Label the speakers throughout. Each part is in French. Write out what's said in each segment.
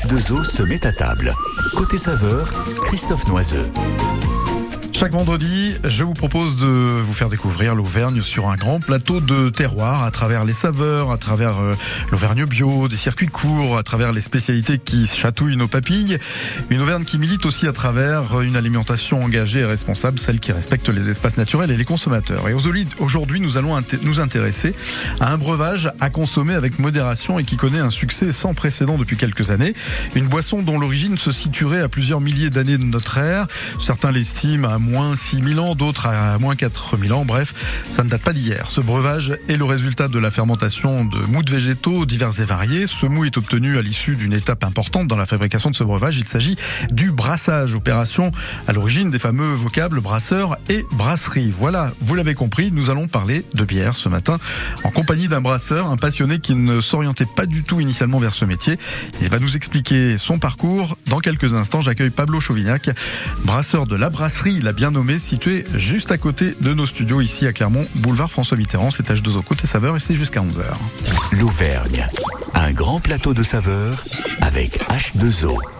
Speaker 1: H2O se met à table. Côté saveur, Christophe Noiseux.
Speaker 2: Chaque vendredi, je vous propose de vous faire découvrir l'Auvergne sur un grand plateau de terroir à travers les saveurs, à travers euh, l'Auvergne bio, des circuits courts, à travers les spécialités qui chatouillent nos papilles. Une Auvergne qui milite aussi à travers une alimentation engagée et responsable, celle qui respecte les espaces naturels et les consommateurs. Et aujourd'hui, nous allons nous intéresser à un breuvage à consommer avec modération et qui connaît un succès sans précédent depuis quelques années. Une boisson dont l'origine se situerait à plusieurs milliers d'années de notre ère. Certains l'estiment à moins 6000 ans, d'autres à moins 4000 ans. Bref, ça ne date pas d'hier. Ce breuvage est le résultat de la fermentation de mous végétaux divers et variés. Ce mou est obtenu à l'issue d'une étape importante dans la fabrication de ce breuvage. Il s'agit du brassage, opération à l'origine des fameux vocables brasseur et brasserie. Voilà, vous l'avez compris, nous allons parler de bière ce matin en compagnie d'un brasseur, un passionné qui ne s'orientait pas du tout initialement vers ce métier. Il va nous expliquer son parcours. Dans quelques instants, j'accueille Pablo Chauvignac, brasseur de la brasserie La bien nommé, situé juste à côté de nos studios ici à Clermont, boulevard François Mitterrand. C'est H2O côté saveur et c'est jusqu'à 11h.
Speaker 1: L'Auvergne, un grand plateau de saveurs avec H2O.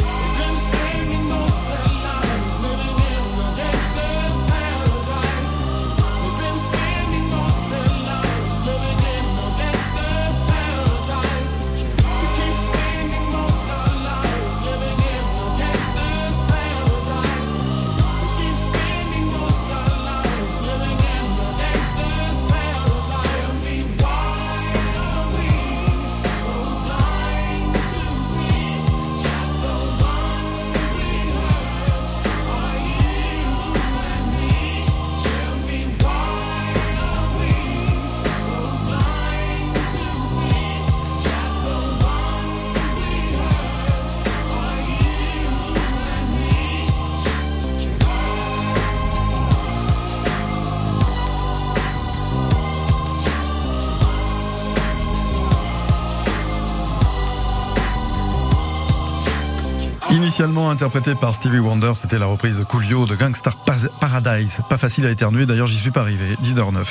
Speaker 2: Initialement interprété par Stevie Wonder, c'était la reprise Coolio de Gangstar Paradise. Pas facile à éternuer, d'ailleurs j'y suis pas arrivé. 10h09.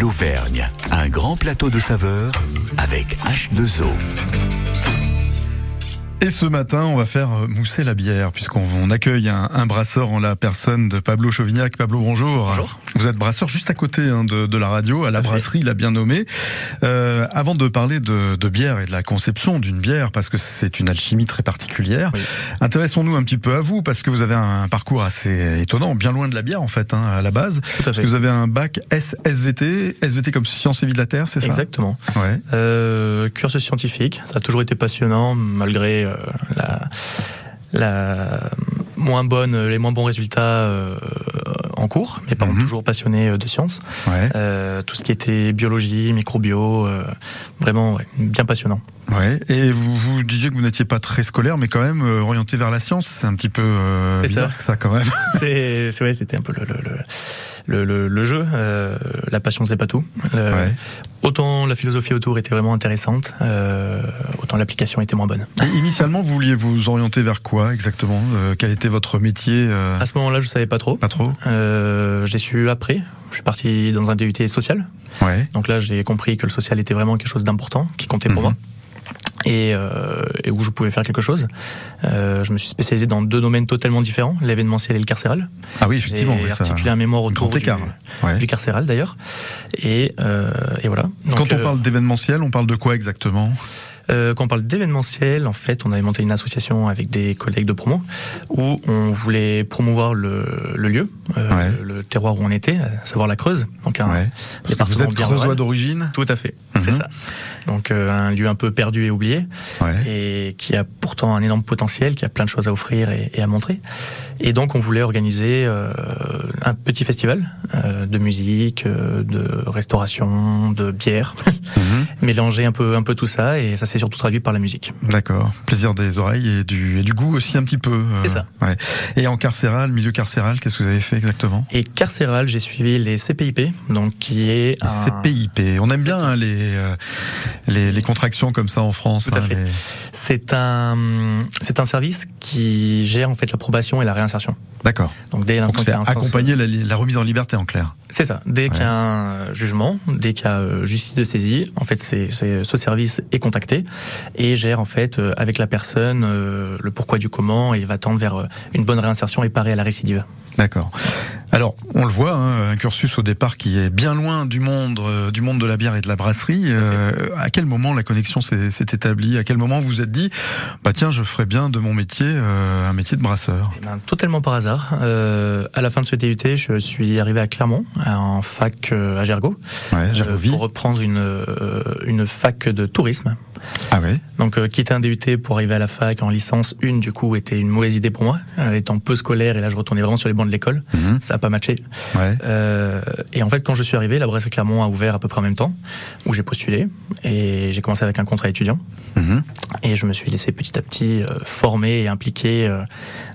Speaker 1: L'Auvergne, un grand plateau de saveurs avec H2O.
Speaker 2: Et ce matin, on va faire euh, mousser la bière, puisqu'on accueille un, un, brasseur en la personne de Pablo Chauvignac. Pablo, bonjour.
Speaker 3: Bonjour.
Speaker 2: Vous êtes brasseur juste à côté hein, de, de, la radio, à la brasserie, l'a bien nommé. Euh, avant de parler de, de, bière et de la conception d'une bière, parce que c'est une alchimie très particulière, oui. intéressons-nous un petit peu à vous, parce que vous avez un parcours assez étonnant, bien loin de la bière en fait, hein, à la base.
Speaker 3: Tout à fait.
Speaker 2: Vous avez un bac SVT, SVT comme Sciences et Vie de la Terre, c'est ça?
Speaker 3: Exactement.
Speaker 2: Ouais.
Speaker 3: Euh, cursus scientifique, ça a toujours été passionnant, malgré euh, la, la moins bonne, les moins bons résultats euh, en cours, mais par contre
Speaker 2: Mhm.
Speaker 3: toujours passionné de sciences.
Speaker 2: Ouais.
Speaker 3: Euh, tout ce qui était biologie, microbio, euh, vraiment ouais, bien passionnant.
Speaker 2: Ouais. Et vous, vous disiez que vous n'étiez pas très scolaire, mais quand même euh, orienté vers la science. C'est un petit peu euh,
Speaker 3: C'est
Speaker 2: bizarre ça quand même.
Speaker 3: C'est, c'est ouais, c'était un peu le le, le, jeu. Euh, la passion, c'est pas tout.
Speaker 2: Ouais.
Speaker 3: Autant la philosophie autour était vraiment intéressante, autant l'application était moins bonne.
Speaker 2: Et initialement, vous vouliez vous orienter vers quoi exactement? Quel était votre métier
Speaker 3: À ce moment-là, je savais pas trop.
Speaker 2: Pas trop.
Speaker 3: J'ai su après. Je suis parti dans un DUT social.
Speaker 2: Ouais.
Speaker 3: Donc là, j'ai compris que le social était vraiment quelque chose d'important, qui comptait pour
Speaker 2: Mhm.
Speaker 3: moi. Et, euh, et où je pouvais faire quelque chose. Euh, je me suis spécialisé dans deux domaines totalement différents, l'événementiel et le carcéral.
Speaker 2: Ah oui, effectivement.
Speaker 3: J'ai
Speaker 2: oui, ça-
Speaker 3: articulé un mémoire autour du.
Speaker 2: Ouais.
Speaker 3: du carcéral d'ailleurs. Et, euh, et voilà. Donc,
Speaker 2: Quand on
Speaker 3: euh,
Speaker 2: parle d'événementiel, on parle de quoi exactement?
Speaker 3: Euh, quand on parle d'événementiel, en fait, on avait monté une association avec des collègues de promo où on voulait promouvoir le, le lieu, euh,
Speaker 2: Ouais.
Speaker 3: le terroir où on était, à savoir la Creuse. Donc un
Speaker 2: Ouais. Parce que vous êtes creusois d'origine
Speaker 3: Tout à fait, c'est
Speaker 2: Mhm.
Speaker 3: ça. Donc euh, un lieu un peu perdu et oublié,
Speaker 2: Ouais.
Speaker 3: et qui a pourtant un énorme potentiel, qui a plein de choses à offrir et, et à montrer. Et donc on voulait organiser euh, un petit festival euh, de musique, euh, de restauration, de bière,
Speaker 2: Mhm.
Speaker 3: mélanger un peu un peu tout ça, et ça s'est surtout traduit par la musique.
Speaker 2: D'accord. Plaisir des oreilles et du, et du goût aussi un petit peu. euh,
Speaker 3: C'est ça.
Speaker 2: Ouais. Et en carcéral, milieu carcéral, qu'est-ce que vous avez fait exactement?
Speaker 3: Et carcéral, j'ai suivi les CPIP, donc qui est un-
Speaker 2: CPIP. On aime bien hein, les, euh, les les contractions comme ça en France.
Speaker 3: Tout à
Speaker 2: hein,
Speaker 3: fait.
Speaker 2: les-
Speaker 3: c'est un c'est un service qui gère en fait la probation et la réinsertion.
Speaker 2: D'accord.
Speaker 3: Donc dès l'instant qu'il y a
Speaker 2: accompagner la, la remise en liberté en clair.
Speaker 3: C'est ça. Dès qu'il y a un jugement, dès qu'il y a euh, justice de saisie, en fait, c'est- ce service est contacté et gère en fait euh, avec la personne euh, le pourquoi du comment et va tendre vers euh, une bonne réinsertion et parer à la récidive.
Speaker 2: D'accord. Alors, on le voit, hein, un cursus au départ qui est bien loin du monde, euh, du monde de la bière et de la brasserie. Euh, à quel moment la connexion s'est s'est établie? À quel moment vous vous êtes dit, bah tiens, je ferais bien de mon métier euh, un métier de brasseur
Speaker 3: Eh ben, totalement par hasard. À la fin de ce DUT, je suis arrivé à Clermont, en fac à Gergo,
Speaker 2: Ouais,
Speaker 3: pour reprendre une une fac de tourisme.
Speaker 2: Ah.
Speaker 3: Donc euh, quitter un DUT pour arriver à la fac en licence 1 du coup était une mauvaise idée pour moi, euh, étant peu scolaire et là je retournais vraiment sur les bancs de l'école,
Speaker 2: Mhm.
Speaker 3: ça a pas matché.
Speaker 2: Ouais.
Speaker 3: Euh, et en fait quand je suis arrivé, la Bresse Clermont a ouvert à peu près en même temps, où j'ai postulé et j'ai commencé avec un contrat étudiant
Speaker 2: Mhm.
Speaker 3: et je me suis laissé petit à petit former et impliquer euh,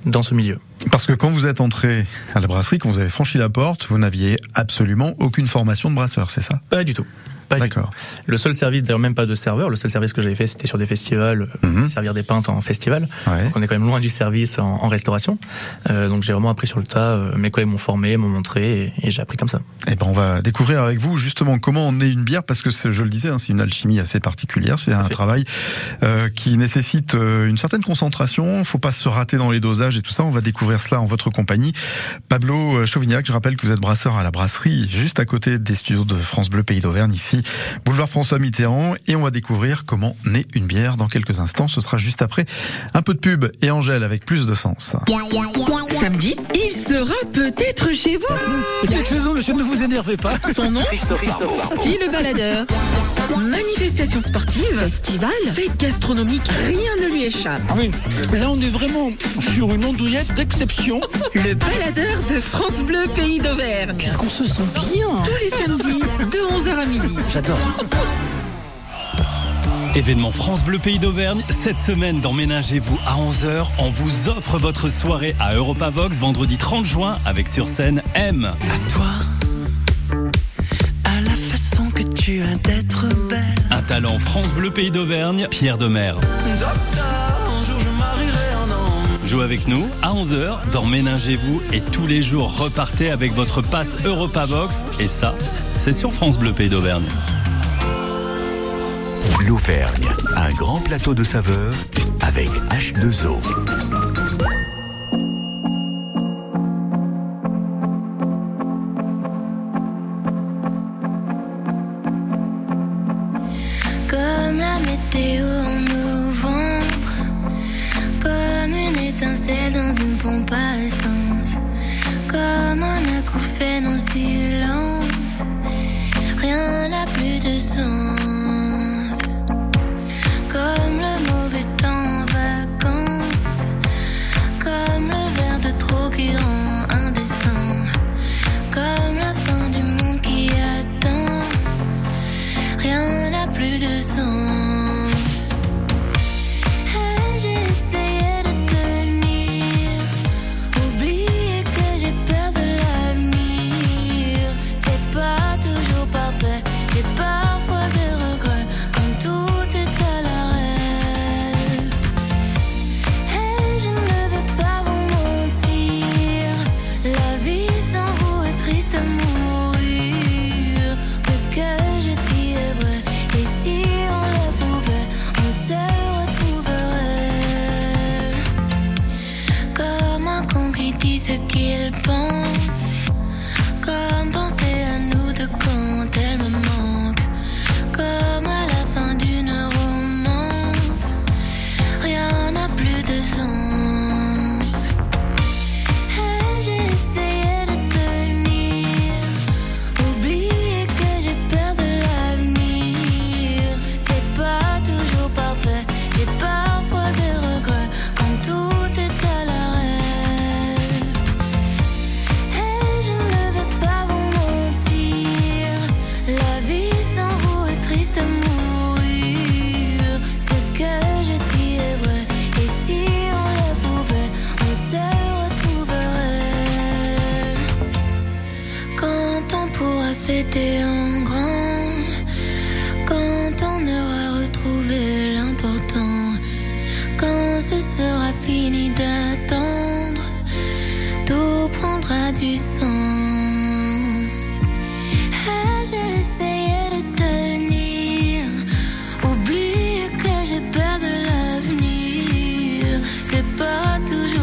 Speaker 3: dans ce milieu.
Speaker 2: Parce que quand vous êtes entré à la brasserie, quand vous avez franchi la porte, vous n'aviez absolument aucune formation de brasseur, c'est ça?
Speaker 3: Pas du tout. Pas du tout.
Speaker 2: D'accord.
Speaker 3: Le seul service, d'ailleurs même pas de serveur, le seul service que j'avais fait c'était sur des festivals, euh,
Speaker 2: Mhm.
Speaker 3: servir des pintes en festival.
Speaker 2: Ouais.
Speaker 3: Donc on est quand même loin du service en, en restauration. Euh, donc j'ai vraiment appris sur le tas. euh, mes collègues m'ont formé, m'ont montré et, et j'ai appris comme ça.
Speaker 2: Eh ben, on va découvrir avec vous justement comment on est une bière, parce que c'est- je le disais, hein, c'est une alchimie assez particulière. C'est un travail euh, qui nécessite une certaine concentration. Faut pas se rater dans les dosages et tout ça. On va découvrir cela en votre compagnie. Pablo Chauvignac, je rappelle que vous êtes brasseur à la brasserie, juste à côté des studios de France Bleu Pays d'Auvergne, ici, boulevard François Mitterrand, et on va découvrir comment naît une bière dans quelques instants. Ce sera juste après un peu de pub et Angèle avec plus de sens.
Speaker 4: Samedi, il sera peut-être chez vous.
Speaker 5: Quelque chose, monsieur, ne vous énervez pas.
Speaker 4: Son nom Dit le baladeur. Manifestation sportive, festival, fête gastronomique, rien ne lui échappe.
Speaker 5: Oui, là on est vraiment sur une andouillette d'exception.
Speaker 4: Le baladeur de France Bleu Pays d'Auvergne.
Speaker 5: Qu'est-ce qu'on se sent bien
Speaker 4: Tous les samedis, de 11h à midi.
Speaker 5: J'adore.
Speaker 6: Événement France Bleu Pays d'Auvergne, cette semaine dans Ménagez-vous à 11h, on vous offre votre soirée à Europavox vendredi 30 juin avec sur scène M.
Speaker 7: À toi, à la façon que tu as d'être belle.
Speaker 6: Un talent France Bleu Pays d'Auvergne, Pierre Demer.
Speaker 7: Docteur,
Speaker 6: avec nous à 11h dans Ménagez-vous et tous les jours repartez avec votre passe Europavox. Et ça, c'est sur France Bleu Pays d'Auvergne.
Speaker 8: L'Auvergne, un grand plateau de saveurs avec H2O.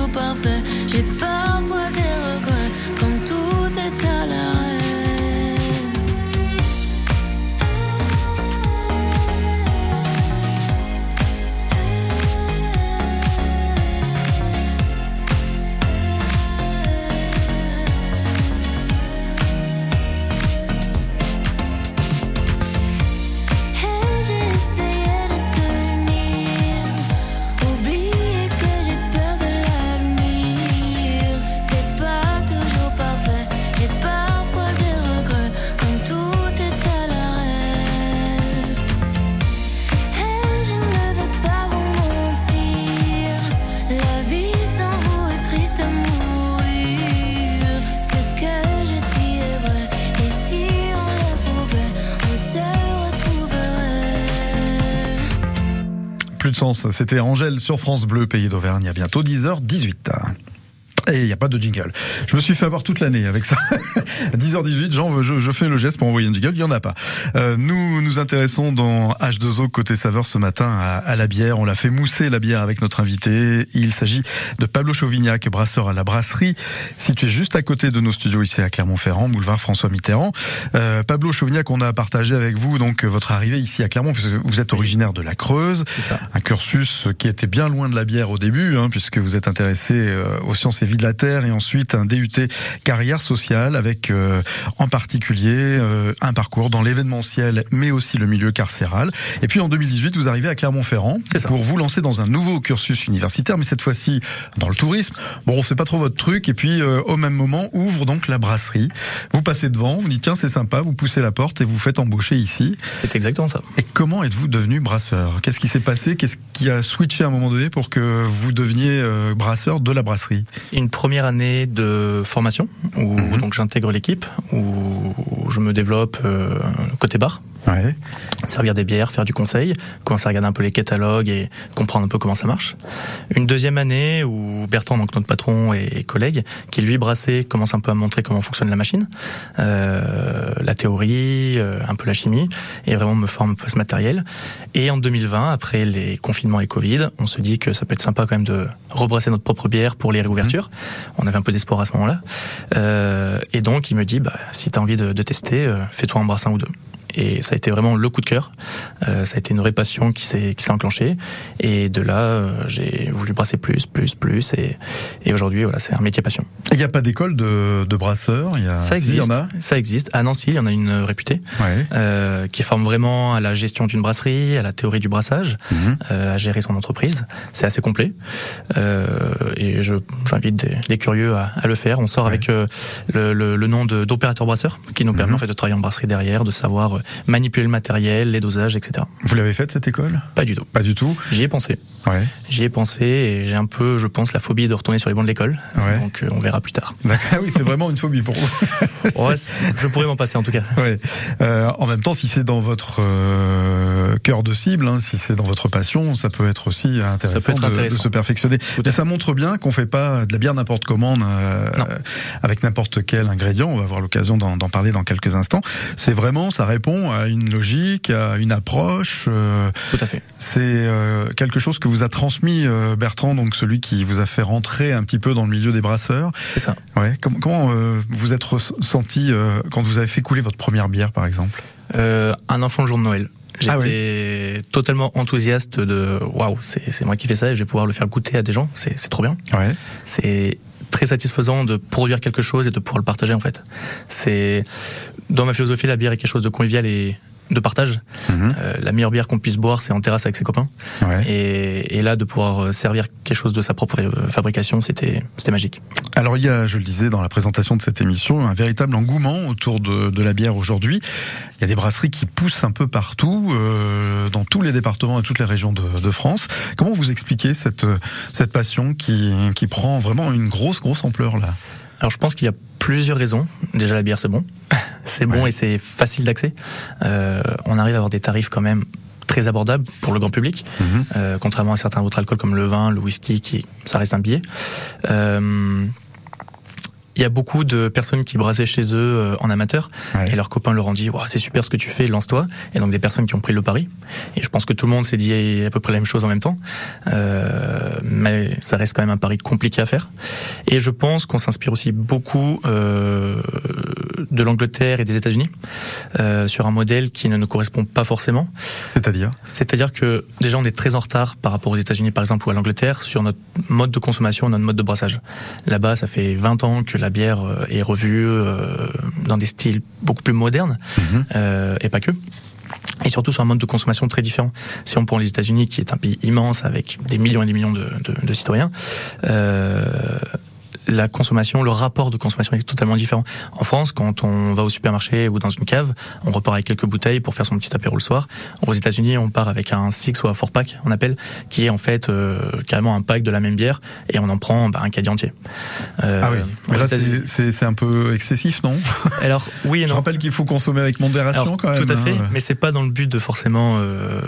Speaker 9: Parfait, j'ai parfois des regrets quand tout est à l'arrêt.
Speaker 2: C'était Angèle sur France Bleu, pays d'Auvergne, à bientôt 10h18. Et il n'y a pas de jingle. Je me suis fait avoir toute l'année avec ça. 10h18, Jean, je, je fais le geste pour envoyer un jingle, il n'y en a pas. Euh, nous nous intéressons dans H2O côté saveur ce matin à, à la bière. On l'a fait mousser la bière avec notre invité. Il s'agit de Pablo Chauvignac, brasseur à la brasserie, situé juste à côté de nos studios ici à Clermont-Ferrand, boulevard François Mitterrand. Euh, Pablo Chauvignac, on a partagé avec vous donc votre arrivée ici à Clermont, puisque vous êtes originaire de la Creuse, un cursus qui était bien loin de la bière au début, hein, puisque vous êtes intéressé euh, aux sciences et vie de la terre, et ensuite un DUT carrière sociale avec euh, en particulier euh, un parcours dans l'événementiel, mais aussi le milieu carcéral. Et puis en 2018, vous arrivez à Clermont-Ferrand pour vous lancer dans un nouveau cursus universitaire, mais cette fois-ci dans le tourisme. Bon, c'est pas trop votre truc. Et puis euh, au même moment, ouvre donc la brasserie. Vous passez devant, vous dites tiens c'est sympa, vous poussez la porte et vous faites embaucher ici.
Speaker 3: C'est exactement ça.
Speaker 2: Et comment êtes-vous devenu brasseur? Qu'est-ce qui s'est passé? Qu'est-ce qui a switché à un moment donné pour que vous deveniez euh, brasseur de la brasserie?
Speaker 3: Une première année de formation où donc j'intègre l'équipe, où je me développe euh, côté bar.
Speaker 2: Ouais.
Speaker 3: servir des bières, faire du conseil, commencer à regarder un peu les catalogues et comprendre un peu comment ça marche. Une deuxième année où Bertrand, donc notre patron et collègue, qui lui brassait, commence un peu à montrer comment fonctionne la machine, euh, la théorie, euh, un peu la chimie, et vraiment me forme un peu à ce matériel. Et en 2020, après les confinements et Covid, on se dit que ça peut être sympa quand même de rebrasser notre propre bière pour les réouvertures. On avait un peu d'espoir à ce moment-là. Euh, et donc il me dit, bah, si tu as envie de, de tester, euh, fais-toi un brassin ou deux et ça a été vraiment le coup de cœur. Euh, ça a été une vraie passion qui s'est qui s'est enclenchée et de là euh, j'ai voulu brasser plus, plus, plus et, et aujourd'hui voilà c'est un métier passion.
Speaker 2: Il n'y a pas d'école de, de brasseurs? Il y a...
Speaker 3: Ça
Speaker 2: si, il y
Speaker 3: existe.
Speaker 2: en a
Speaker 3: Ça existe. À Nancy, il y en a une réputée
Speaker 2: Ouais.
Speaker 3: euh, qui forme vraiment à la gestion d'une brasserie, à la théorie du brassage, euh, à gérer son entreprise. C'est assez complet euh, et je j'invite les curieux à, à le faire. On sort
Speaker 2: Ouais.
Speaker 3: avec le, le, le nom d'opérateur brasseur qui nous permet
Speaker 2: Mhm.
Speaker 3: en fait de travailler en brasserie derrière, de savoir manipuler le matériel, les dosages, etc.
Speaker 2: Vous l'avez faite cette école?
Speaker 3: Pas du tout.
Speaker 2: Pas du tout?
Speaker 3: J'y ai pensé.
Speaker 2: Ouais.
Speaker 3: J'y ai pensé et j'ai un peu, je pense, la phobie de retourner sur les bancs de l'école.
Speaker 2: Ouais.
Speaker 3: Donc euh, on verra plus tard.
Speaker 2: D'accord. Oui, c'est vraiment une phobie pour vous.
Speaker 3: Ouais, je pourrais m'en passer en tout cas.
Speaker 2: Ouais. Euh, en même temps, si c'est dans votre euh, cœur de cible, hein, si c'est dans votre passion, ça peut être aussi intéressant,
Speaker 3: Ça peut être
Speaker 2: de- se perfectionner. Et ça montre bien qu'on fait pas de la bière n'importe comment, avec n'importe quel ingrédient. On va avoir l'occasion d'en parler dans quelques instants. C'est vraiment, ça répond à une logique, à une approche. euh,
Speaker 3: Tout à fait.
Speaker 2: c'est euh, quelque chose que vous a transmis euh, Bertrand, donc celui qui vous a fait rentrer un petit peu dans le milieu des brasseurs.
Speaker 3: C'est ça.
Speaker 2: Ouais. Comment, comment vous êtes ressenti quand vous avez fait couler votre première bière, par exemple?
Speaker 3: Euh, un enfant le jour de Noël.
Speaker 2: Ah
Speaker 3: J'étais totalement enthousiaste de waouh, c'est moi qui fais ça et je vais pouvoir le faire goûter à des gens. C'est c'est trop bien.
Speaker 2: Ouais.
Speaker 3: C'est très satisfaisant de produire quelque chose et de pouvoir le partager en fait. C'est dans ma philosophie la bière est quelque chose de convivial et de partage.
Speaker 2: Mhm.
Speaker 3: Euh, la meilleure bière qu'on puisse boire, c'est en terrasse avec ses copains.
Speaker 2: Ouais.
Speaker 3: Et, et là, de pouvoir euh, servir quelque chose de sa propre euh, fabrication, c'était c'était magique.
Speaker 2: Alors il y a, je le disais dans la présentation de cette émission, un véritable engouement autour de, de la bière aujourd'hui. Il y a des brasseries qui poussent un peu partout, euh, dans tous les départements et toutes les régions de, de France. Comment vous expliquez cette, cette passion qui, qui prend vraiment une grosse, grosse ampleur là?
Speaker 3: Alors je pense qu'il y a plusieurs raisons. Déjà la bière c'est bon, c'est bon
Speaker 2: Ouais.
Speaker 3: et c'est facile d'accès. Euh, on arrive à avoir des tarifs quand même très abordables pour le grand public,
Speaker 2: Mhm.
Speaker 3: euh, contrairement à certains autres alcools comme le vin, le whisky, qui ça reste un billet. Euh, il y a beaucoup de personnes qui brassaient chez eux euh, en amateur
Speaker 2: Ouais.
Speaker 3: et leurs copains leur ont dit Ouah, c'est super ce que tu fais, lance-toi. Et donc des personnes qui ont pris le pari. Et je pense que tout le monde s'est dit à peu près la même chose en même temps. Euh, mais ça reste quand même un pari compliqué à faire. Et je pense qu'on s'inspire aussi beaucoup euh, de l'Angleterre et des États-Unis euh, sur un modèle qui ne nous correspond pas forcément.
Speaker 2: C'est-à-dire?
Speaker 3: C'est-à-dire que déjà on est très en retard par rapport aux États-Unis par exemple ou à l'Angleterre sur notre mode de consommation, notre mode de brassage. Là-bas, ça fait 20 ans que la bière euh, est revue euh, dans des styles beaucoup plus modernes
Speaker 2: Mhm.
Speaker 3: euh, et pas que. Et surtout sur un mode de consommation très différent. Si on prend les États-Unis, qui est un pays immense avec des millions et des millions de, de, de citoyens, euh, la consommation, le rapport de consommation est totalement différent. En France, quand on va au supermarché ou dans une cave, on repart avec quelques bouteilles pour faire son petit apéro le soir. Aux États-Unis, on part avec un six ou un four pack, on appelle, qui est en fait euh, carrément un pack de la même bière et on en prend bah, un caddie entier. Euh,
Speaker 2: Ah oui. Mais là, c'est- un peu excessif, non?
Speaker 3: Alors oui et
Speaker 2: Je
Speaker 3: non.
Speaker 2: rappelle qu'il faut consommer avec modération
Speaker 3: Alors,
Speaker 2: quand même.
Speaker 3: tout à fait,
Speaker 2: hein.
Speaker 3: mais c'est pas dans le but de forcément euh,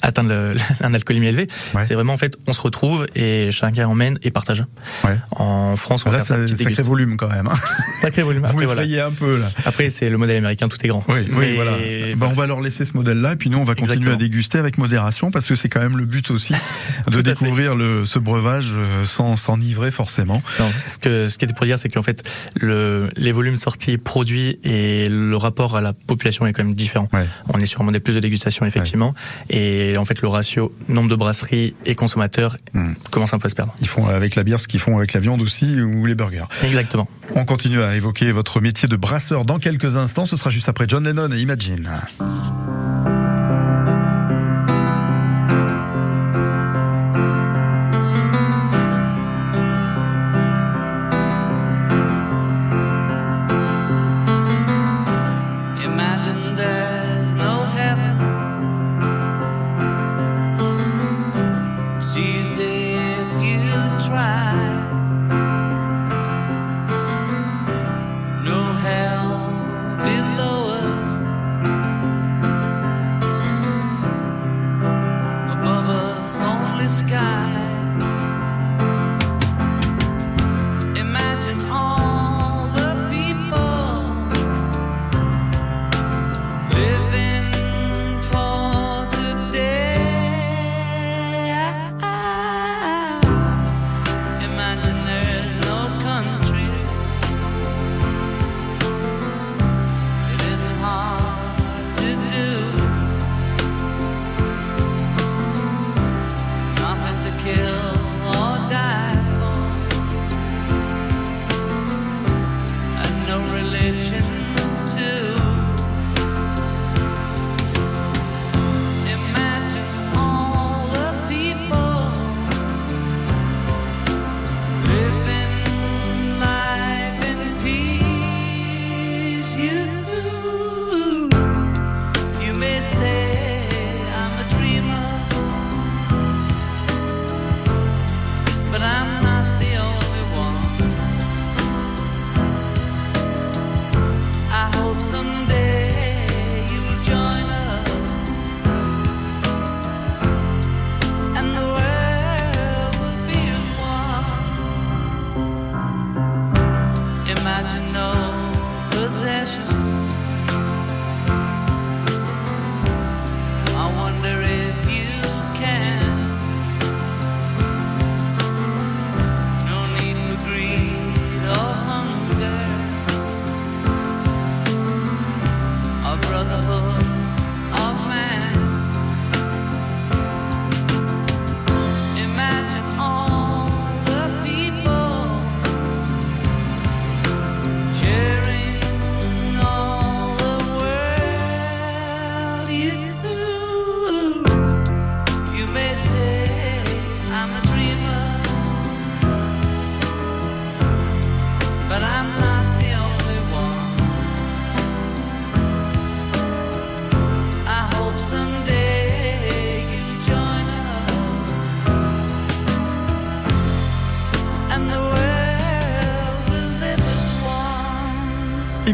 Speaker 3: atteindre le- un alcoolémie élevé.
Speaker 2: Ouais.
Speaker 3: C'est vraiment en fait, on se retrouve et chacun emmène et partage.
Speaker 2: Ouais.
Speaker 3: En France, on
Speaker 2: Là, c'est sacré volume quand même. hein.
Speaker 3: Sacré volume.
Speaker 2: Vous
Speaker 3: Après, voilà.
Speaker 2: m'effrayez un peu là.
Speaker 3: Après, c'est le modèle américain, tout est grand.
Speaker 2: Oui, oui,
Speaker 3: Mais
Speaker 2: voilà. Bah, on va leur laisser ce modèle-là, et puis nous, on va continuer à déguster avec modération, parce que c'est quand même le but aussi de découvrir le, ce breuvage euh, sans s'enivrer forcément.
Speaker 3: Non, ce que ce qui était pour dire, c'est qu'en fait, le, les volumes sortis, produits et le rapport à la population est quand même différent.
Speaker 2: Ouais.
Speaker 3: On est sur un modèle plus de dégustation, effectivement, et en fait, le ratio nombre de brasseries et consommateurs
Speaker 2: Hmm.
Speaker 3: commence un peu à se perdre.
Speaker 2: Ils font avec la bière ce qu'ils font avec la viande aussi, ou les burgers.
Speaker 3: Exactement.
Speaker 2: On continue à évoquer votre métier de brasseur dans quelques instants. Ce sera juste après John Lennon et Imagine.
Speaker 7: Imagine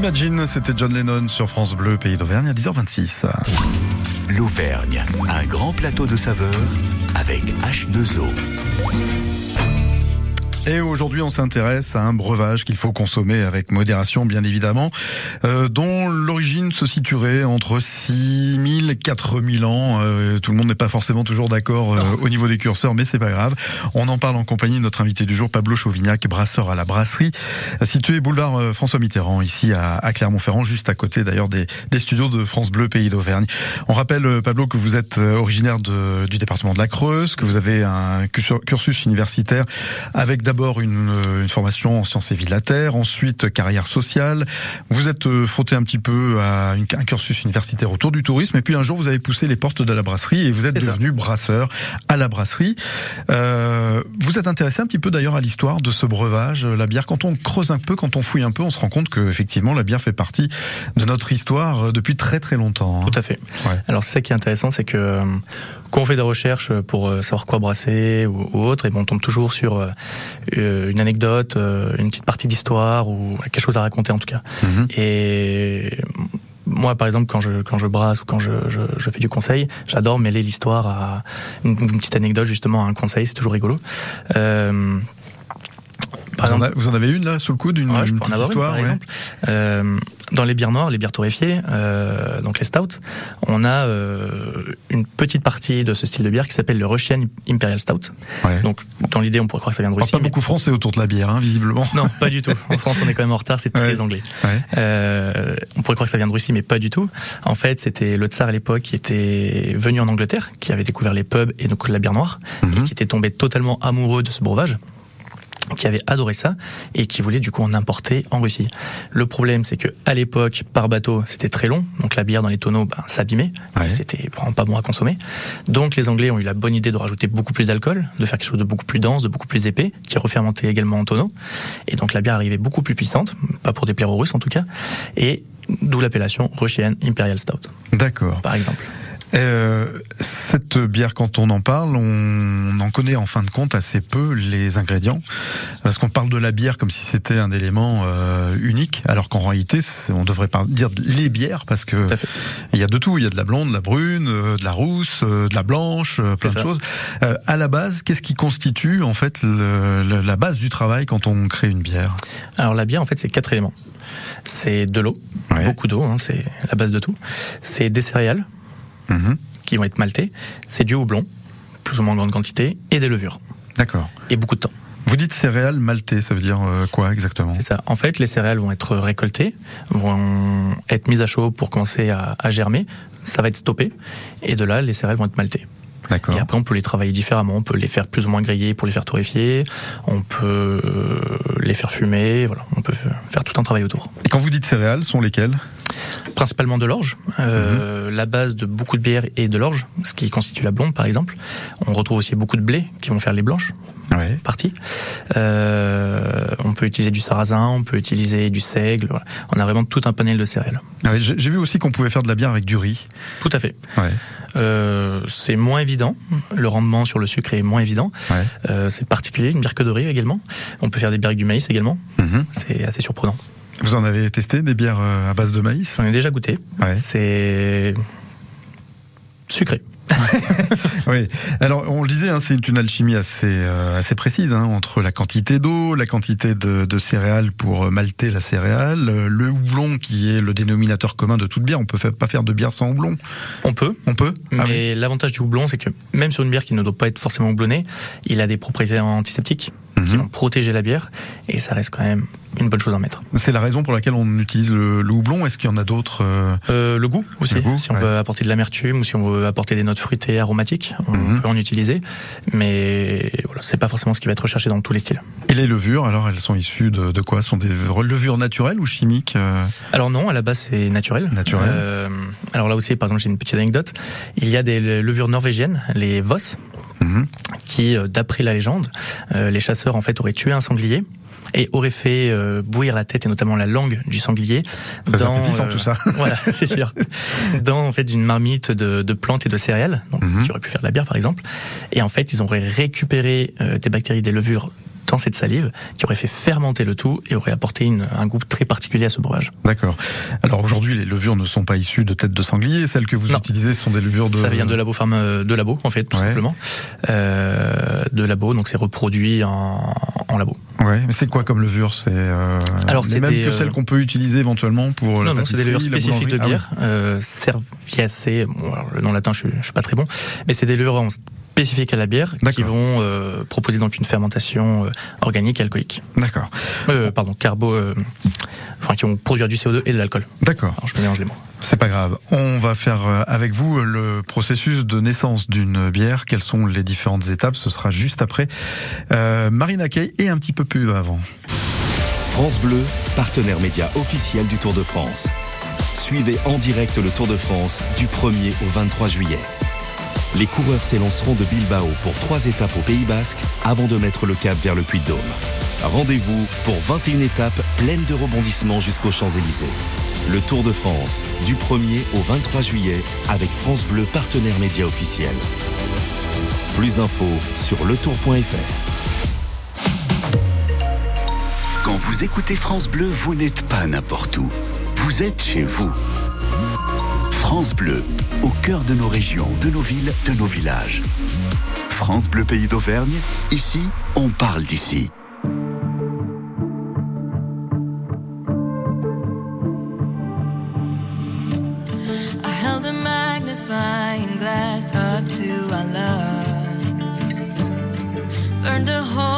Speaker 2: Imagine, c'était John Lennon sur France Bleu, pays d'Auvergne à 10h26.
Speaker 1: L'Auvergne, un grand plateau de saveurs avec H2O.
Speaker 2: Et aujourd'hui, on s'intéresse à un breuvage qu'il faut consommer avec modération, bien évidemment, euh, dont l'origine se situerait entre 6000 et 4000 ans. Euh, tout le monde n'est pas forcément toujours d'accord euh, au niveau des curseurs, mais c'est pas grave. On en parle en compagnie de notre invité du jour, Pablo Chauvignac, brasseur à la brasserie, situé boulevard euh, François Mitterrand, ici à, à Clermont-Ferrand, juste à côté d'ailleurs des, des studios de France Bleu, pays d'Auvergne. On rappelle, euh, Pablo, que vous êtes euh, originaire de, du département de la Creuse, que vous avez un cursus universitaire avec d'abord une, euh, une formation en sciences et vie de la terre, ensuite carrière sociale. Vous êtes euh, frotté un petit peu à une- un cursus universitaire autour du tourisme, et puis un jour vous avez poussé les portes de la brasserie et vous êtes
Speaker 3: ça.
Speaker 2: devenu brasseur à la brasserie. Euh, vous êtes intéressé un petit peu d'ailleurs à l'histoire de ce breuvage, euh, la bière. Quand on creuse un peu, quand on fouille un peu, on se rend compte que effectivement la bière fait partie de notre histoire euh, depuis très très longtemps. hein.
Speaker 3: Tout à fait.
Speaker 2: Ouais.
Speaker 3: Alors c'est ça qui est intéressant, c'est que euh, quand on fait des recherches pour euh, savoir quoi brasser ou, autre, et bon, on tombe toujours sur euh, euh, une anecdote, euh, une petite partie d'histoire ou quelque chose à raconter en tout cas.
Speaker 2: Mhm.
Speaker 3: Et moi, par exemple, quand je quand je brasse ou quand je, je, je fais du conseil, j'adore mêler l'histoire à une, une petite anecdote justement à un conseil. C'est toujours rigolo. Euh, par
Speaker 2: Vous en,
Speaker 3: exemple,
Speaker 2: a- vous en avez une là sous le coude, une,
Speaker 3: Ouais, je en
Speaker 2: petite
Speaker 3: une,
Speaker 2: histoire
Speaker 3: par
Speaker 2: ouais.
Speaker 3: exemple. Euh, dans les bières noires, les bières torréfiées, euh, donc les stouts, on a euh, une petite partie de ce style de bière qui s'appelle le Russian Imperial Stout.
Speaker 2: Ouais.
Speaker 3: Donc, dans l'idée, on pourrait croire que ça vient de Russie.
Speaker 2: pas
Speaker 3: mais-
Speaker 2: beaucoup français autour de la bière, hein, visiblement.
Speaker 3: Non, pas du tout. En France, on est quand même en retard, c'est très anglais.
Speaker 2: Ouais.
Speaker 3: Euh, on pourrait croire que ça vient de Russie, mais pas du tout. En fait, c'était le tsar à l'époque qui était venu en Angleterre, qui avait découvert les pubs et donc la bière noire,
Speaker 2: Mhm.
Speaker 3: et qui était tombé totalement amoureux de ce breuvage qui avait adoré ça et qui voulait du coup en importer en Russie. Le problème c'est que à l'époque par bateau c'était très long donc la bière dans les tonneaux ben, s'abîmait
Speaker 2: Ouais.
Speaker 3: c'était vraiment pas bon à consommer. Donc les Anglais ont eu la bonne idée de rajouter beaucoup plus d'alcool, de faire quelque chose de beaucoup plus dense, de beaucoup plus épais, qui refermentait également en tonneau et donc la bière arrivait beaucoup plus puissante, pas pour déplaire aux Russes en tout cas et d'où l'appellation Russian Imperial Stout
Speaker 2: D'accord.
Speaker 3: par exemple.
Speaker 2: Euh, cette bière, quand on en parle, on en connaît en fin de compte assez peu les ingrédients, parce qu'on parle de la bière comme si c'était un élément euh, unique, alors qu'en réalité, on devrait pas dire les bières, parce que il y a de tout. Il y a de la blonde, de la brune, euh, de la rousse, euh, de la blanche, euh, plein de
Speaker 3: ça.
Speaker 2: choses. Euh, à la base, qu'est-ce qui constitue en fait le- le- la base du travail quand on crée une bière?
Speaker 3: Alors la bière en fait c'est quatre éléments. C'est de l'eau,
Speaker 2: Ouais.
Speaker 3: beaucoup d'eau, hein, c'est la base de tout. C'est des céréales
Speaker 2: Mhm.
Speaker 3: qui vont être maltées, c'est du houblon, plus ou moins en grande quantité, et des levures,
Speaker 2: D'accord.
Speaker 3: et beaucoup de temps.
Speaker 2: Vous dites céréales maltais, ça veut dire euh, quoi exactement?
Speaker 3: C'est ça. En fait, les céréales vont être récoltées, vont être mises à chaud pour commencer à, à germer, ça va être stoppé, et de là, les céréales vont être maltées.
Speaker 2: D'accord.
Speaker 3: Et après, on peut les travailler différemment. On peut les faire plus ou moins griller pour les faire torréfier. On peut euh, les faire fumer. Voilà, on peut faire tout un travail autour.
Speaker 2: Et quand vous dites céréales, sont lesquelles?
Speaker 3: Principalement de l'orge. Euh, La base de beaucoup de bières est de l'orge, ce qui constitue la blonde par exemple. On retrouve aussi beaucoup de blé qui vont faire les blanches,
Speaker 2: Ouais.
Speaker 3: partie. Euh, on peut utiliser du sarrasin, on peut utiliser du seigle. Voilà. On a vraiment tout un panel de céréales.
Speaker 2: Ah ouais, J'ai vu aussi qu'on pouvait faire de la bière avec du riz.
Speaker 3: Tout à fait.
Speaker 2: Ouais.
Speaker 3: Euh, c'est moins évident. Le rendement sur le sucre est moins évident. Euh, c'est particulier. Une bière que de riz également. On peut faire des bières avec du maïs également.
Speaker 2: Mhm.
Speaker 3: C'est assez surprenant.
Speaker 2: Vous en avez testé des bières euh, à base de maïs?
Speaker 3: J'en ai déjà goûté.
Speaker 2: Ouais.
Speaker 3: C'est sucré.
Speaker 2: Oui. Alors on le disait, hein, c'est une alchimie assez euh, assez précise hein, entre la quantité d'eau, la quantité de, de céréales pour euh, malter la céréale, le houblon qui est le dénominateur commun de toute bière. On peut pas faire de bière sans houblon.
Speaker 3: On peut.
Speaker 2: On peut.
Speaker 3: Mais
Speaker 2: Ah oui.
Speaker 3: l'avantage du houblon, c'est que même sur une bière qui ne doit pas être forcément houblonnée, il a des propriétés antiseptiques qui
Speaker 2: Mhm.
Speaker 3: vont protéger la bière et ça reste quand même une bonne chose à mettre.
Speaker 2: C'est la raison pour laquelle on utilise le, le houblon. Est-ce qu'il y en a d'autres euh,
Speaker 3: Euh, le goût aussi,
Speaker 2: Le goût,
Speaker 3: si on
Speaker 2: ouais.
Speaker 3: veut apporter de l'amertume ou si on veut apporter des notes fruitées aromatiques, on
Speaker 2: Mhm.
Speaker 3: peut en utiliser. Mais voilà, c'est pas forcément ce qui va être recherché dans tous les styles.
Speaker 2: Et les levures, alors elles sont issues de, de quoi? Sont des levures naturelles ou chimiques euh?
Speaker 3: Alors non, à la base c'est naturel.
Speaker 2: Naturel.
Speaker 3: Euh, alors là aussi, par exemple, j'ai une petite anecdote. Il y a des levures norvégiennes, les Voss,
Speaker 2: Mhm.
Speaker 3: qui, d'après la légende, les chasseurs en fait auraient tué un sanglier et auraient fait euh, bouillir la tête et notamment la langue du sanglier
Speaker 2: Très appétissant, tout ça.
Speaker 3: voilà, c'est sûr. Dans en fait une marmite de, de plantes et de céréales, donc
Speaker 2: Mhm.
Speaker 3: qui aurait pu faire de la bière par exemple. Et en fait, ils auraient récupéré euh, des bactéries, des levures dans cette salive qui aurait fait fermenter le tout et aurait apporté une, un goût très particulier à ce breuvage.
Speaker 2: D'accord. Alors aujourd'hui, les levures ne sont pas issues de tête de sanglier. Celles que vous
Speaker 3: Non.
Speaker 2: utilisez sont des levures de.
Speaker 3: Ça vient de labo euh, de labo en fait tout
Speaker 2: Ouais.
Speaker 3: simplement, euh, de labo donc c'est reproduit en, en labo.
Speaker 2: Ouais, mais c'est quoi comme levure? C'est euh,
Speaker 3: Alors,
Speaker 2: les
Speaker 3: c'est
Speaker 2: mêmes
Speaker 3: des,
Speaker 2: que
Speaker 3: euh,
Speaker 2: celles qu'on peut utiliser éventuellement pour la
Speaker 3: non non c'est des levures spécifiques de
Speaker 2: boulangerie.
Speaker 3: bière, euh, Serviacé. Bon, alors, le nom latin je je suis pas très bon, mais c'est des levures vraiment spécifiques à la bière qui vont euh, proposer donc une fermentation euh, organique et alcoolique.
Speaker 2: D'accord.
Speaker 3: Euh, pardon carbo, euh, enfin qui vont produire du CO2 et de l'alcool.
Speaker 2: D'accord.
Speaker 3: Alors je mélange les mots.
Speaker 2: C'est pas grave. On va faire avec vous le processus de naissance d'une bière. Quelles sont les différentes étapes? Ce sera juste après. Euh, Marina Kay et un petit peu plus avant.
Speaker 10: France Bleu, partenaire média officiel du Tour de France. Suivez en direct le Tour de France du 1er au 23 juillet. Les coureurs s'élanceront de Bilbao pour trois étapes au Pays Basque avant de mettre le cap vers le Puy-de-Dôme. Rendez-vous pour 21 étapes pleines de rebondissements jusqu'aux Champs-Élysées. Le Tour de France du 1er au 23 juillet avec France Bleu, partenaire média officiel. Plus d'infos sur letour.fr.
Speaker 1: Quand vous écoutez France Bleu, vous n'êtes pas n'importe où. Vous êtes chez vous. France Bleu, au cœur de nos régions, de nos villes, de nos villages. France Bleu Pays d'Auvergne, ici, on parle d'ici.
Speaker 8: I held a magnifying glass up to our love. Burned a hole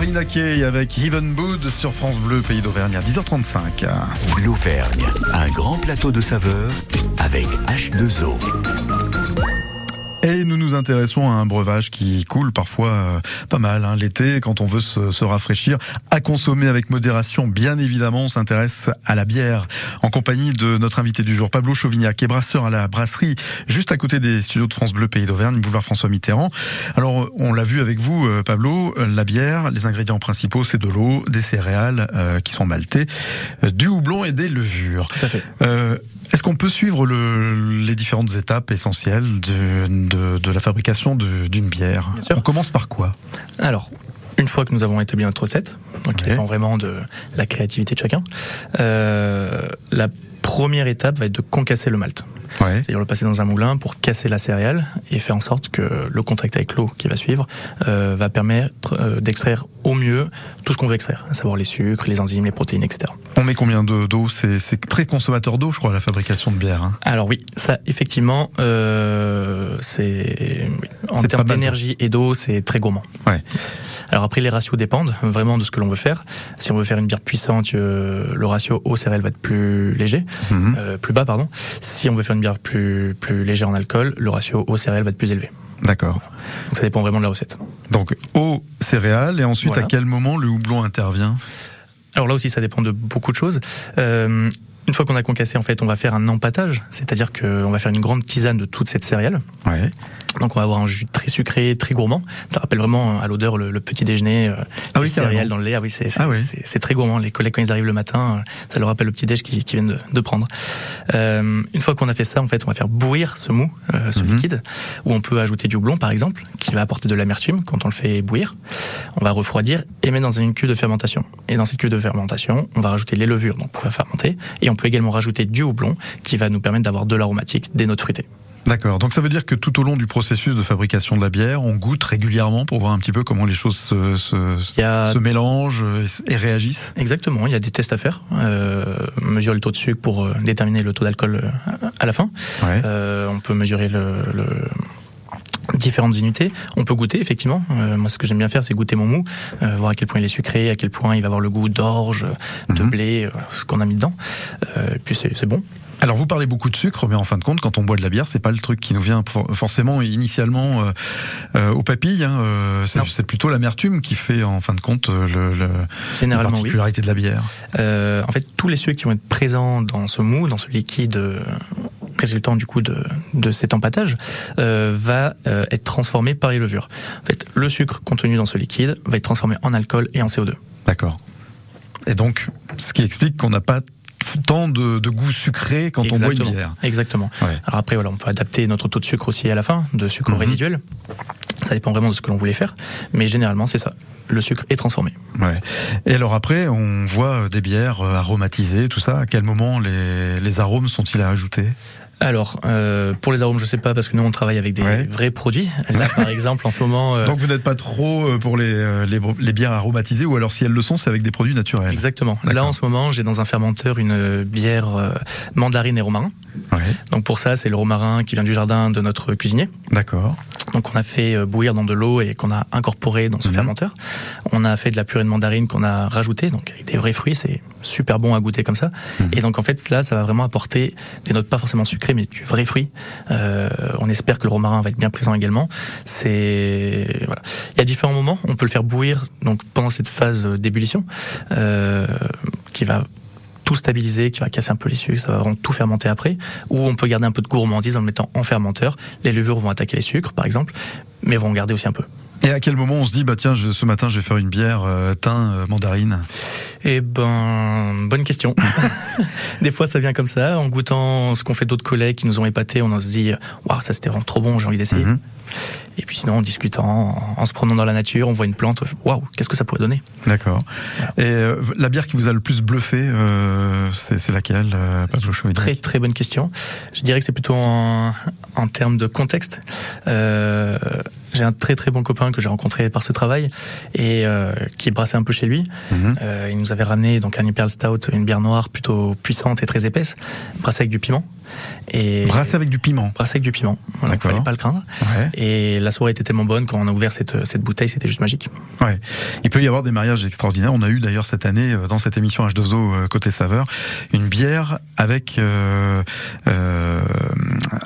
Speaker 2: Marina Kay avec Even Bood sur France Bleu, Pays d'Auvergne à 10h35.
Speaker 1: L'Auvergne, un grand plateau de saveurs avec H2O.
Speaker 2: Nous nous intéressons à un breuvage qui coule parfois euh, pas mal hein, l'été quand on veut se, se rafraîchir, à consommer avec modération. Bien évidemment, on s'intéresse à la bière en compagnie de notre invité du jour, Pablo Chauvignac, qui est brasseur à la brasserie juste à côté des studios de France Bleu Pays d'Auvergne, boulevard François Mitterrand. Alors, on l'a vu avec vous, euh, Pablo, euh, la bière, les ingrédients principaux, c'est de l'eau, des céréales euh, qui sont maltées, euh, du houblon et des levures.
Speaker 3: Tout à fait.
Speaker 2: Euh, Est-ce qu'on peut suivre le, les différentes étapes essentielles de, de, de la fabrication d'une bière
Speaker 3: Bien sûr.
Speaker 2: On commence par quoi?
Speaker 3: Alors, une fois que nous avons établi notre recette, donc qui dépend vraiment de la créativité de chacun, euh, la première étape va être de concasser le malt.
Speaker 2: Ouais.
Speaker 3: C'est-à-dire le passer dans un moulin pour casser la céréale et faire en sorte que le contact avec l'eau qui va suivre euh, va permettre euh, d'extraire au mieux tout ce qu'on veut extraire, à savoir les sucres, les enzymes, les protéines, etc.
Speaker 2: On met combien de- d'eau? C'est c'est très consommateur d'eau, je crois, la fabrication de bière. hein.
Speaker 3: Alors oui, ça effectivement, euh, c'est oui. en termes d'énergie et d'eau, c'est très gourmand.
Speaker 2: Ouais.
Speaker 3: Alors après, les ratios dépendent vraiment de ce que l'on veut faire. Si on veut faire une bière puissante, euh, le ratio eau céréale va être plus léger,
Speaker 2: Mhm.
Speaker 3: euh, plus bas pardon. Si on veut faire une bière plus plus légère en alcool, le ratio eau céréale va être plus élevé.
Speaker 2: D'accord.
Speaker 3: Donc ça dépend vraiment de la recette.
Speaker 2: Donc eau, céréales, et ensuite
Speaker 3: Voilà.
Speaker 2: à quel moment le houblon intervient?
Speaker 3: Alors là aussi, ça dépend de beaucoup de choses. Euh, une fois qu'on a concassé, en fait, on va faire un empâtage, c'est-à-dire qu'on va faire une grande tisane de toute cette céréale.
Speaker 2: Ouais.
Speaker 3: Donc on va avoir un jus très sucré, très gourmand. Ça rappelle vraiment à l'odeur le, le petit déjeuner, euh,
Speaker 2: Ah
Speaker 3: les
Speaker 2: oui,
Speaker 3: céréales dans le lait. Ah oui, c'est
Speaker 2: Ah oui.
Speaker 3: très gourmand. Les collègues quand ils arrivent le matin, euh, ça leur rappelle le petit déj qu'ils viennent de, de prendre. Euh, une fois qu'on a fait ça, en fait, on va faire bouillir ce mou, euh, ce
Speaker 2: Mhm.
Speaker 3: liquide, où on peut ajouter du houblon par exemple, qui va apporter de l'amertume quand on le fait bouillir. On va refroidir et mettre dans une cuve de fermentation. Et dans cette cuve de fermentation, on va rajouter les levures donc pour faire fermenter, et on peut également rajouter du houblon qui va nous permettre d'avoir de l'aromatique, des notes fruitées.
Speaker 2: D'accord. Donc ça veut dire que tout au long du processus de fabrication de la bière, on goûte régulièrement pour voir un petit peu comment les choses se, se,
Speaker 3: Il y a
Speaker 2: se mélangent et, réagissent.
Speaker 3: Exactement, il y a des tests à faire. Euh, mesurer le taux de sucre pour euh, déterminer le taux d'alcool euh, à la fin.
Speaker 2: Ouais.
Speaker 3: Euh, on peut mesurer le, le différentes unités. On peut goûter effectivement. Euh, moi, ce que j'aime bien faire, c'est goûter mon mou, euh, voir à quel point il est sucré, à quel point il va avoir le goût d'orge, de
Speaker 2: Mhm.
Speaker 3: blé, euh, ce qu'on a mis dedans. Et puis c'est bon.
Speaker 2: Alors vous parlez beaucoup de sucre, mais en fin de compte, quand on boit de la bière, c'est pas le truc qui nous vient for- forcément initialement euh, euh, aux papilles. hein, euh, c'est plutôt l'amertume qui fait en fin de compte le, le- la
Speaker 3: oui.
Speaker 2: particularité de la bière.
Speaker 3: En fait, tous les sucres qui vont être présents dans ce mou, dans ce liquide résultant du coup de, de cet empâtage, euh, va euh, être transformé par les levures. En fait, le sucre contenu dans ce liquide va être transformé en alcool et en CO2.
Speaker 2: D'accord. Et donc, ce qui explique qu'on n'a pas tant de, de goût sucré quand on boit une bière.
Speaker 3: Exactement.
Speaker 2: Ouais.
Speaker 3: Alors après, voilà, on peut adapter notre taux de sucre aussi à la fin, de sucre
Speaker 2: Mhm.
Speaker 3: résiduel. Ça dépend vraiment de ce que l'on voulait faire, mais généralement c'est ça. Le sucre est transformé.
Speaker 2: Ouais. Et alors après, on voit des bières euh, aromatisées, tout ça. À quel moment les, les arômes sont-ils à ajouter?
Speaker 3: Alors, euh, pour les arômes, je sais pas parce que nous on travaille avec des
Speaker 2: Ouais.
Speaker 3: vrais produits. Là, par exemple, en ce moment, euh,
Speaker 2: Donc vous n'êtes pas trop euh, pour les, euh, les, les bières aromatisées, ou alors si elles le sont, c'est avec des produits naturels.
Speaker 3: exactement. Là, en ce moment, j'ai dans un fermenteur une bière euh, mandarine et romarin.
Speaker 2: Ouais.
Speaker 3: Donc pour ça, c'est le romarin qui vient du jardin de notre cuisinier.
Speaker 2: D'accord.
Speaker 3: Donc on a fait euh, bouillir dans de l'eau et qu'on a incorporé dans ce
Speaker 2: Mhm.
Speaker 3: fermenteur. On a fait de la purée de mandarine qu'on a rajouté, donc avec des vrais fruits, c'est super bon à goûter comme ça.
Speaker 2: Mhm.
Speaker 3: Et donc en fait là, ça va vraiment apporter des notes pas forcément sucrées, mais du vrai fruit. Euh, on espère que le romarin va être bien présent également. C'est voilà. Il y a différents moments. On peut le faire bouillir donc pendant cette phase d'ébullition, euh, qui va tout stabiliser, qui va casser un peu les sucres, ça va vraiment tout fermenter après. Ou on peut garder un peu de gourmandise en le mettant en fermenteur. Les levures vont attaquer les sucres, par exemple, mais vont garder aussi un peu.
Speaker 2: Et à quel moment on se dit, bah tiens, je- ce matin, je vais faire une bière euh, thym euh, mandarine?
Speaker 3: Eh ben, bonne question. Des fois, ça vient comme ça, en goûtant ce qu'ont fait d'autres collègues qui nous ont épatés, on se dit, waouh, ça c'était vraiment trop bon, j'ai envie d'essayer.
Speaker 2: Mhm.
Speaker 3: Et puis sinon, en discutant, en, en se promenant dans la nature, on voit une plante, waouh, qu'est-ce que ça pourrait donner?
Speaker 2: D'accord. Et euh, la bière qui vous a le plus bluffé, euh, c'est laquelle, euh, Pablo
Speaker 3: Très très bonne question. Je dirais que c'est plutôt en, en termes de contexte. Euh, j'ai un très très bon copain que j'ai rencontré par ce travail et qui brassait un peu chez lui.
Speaker 2: Mhm.
Speaker 3: Il nous avait ramené donc un Imperial Stout, une bière noire plutôt puissante et très épaisse, brassée avec du piment. Et
Speaker 2: Brassé avec du piment.
Speaker 3: brassée avec du piment. Voilà,
Speaker 2: D'accord.
Speaker 3: fallait pas le craindre.
Speaker 2: Ouais.
Speaker 3: Et la soirée était tellement bonne quand on a ouvert cette, cette bouteille, c'était juste magique.
Speaker 2: Ouais. Il peut y avoir des mariages extraordinaires. On a eu d'ailleurs cette année euh, dans cette émission H2O euh, côté saveur une bière avec euh, euh,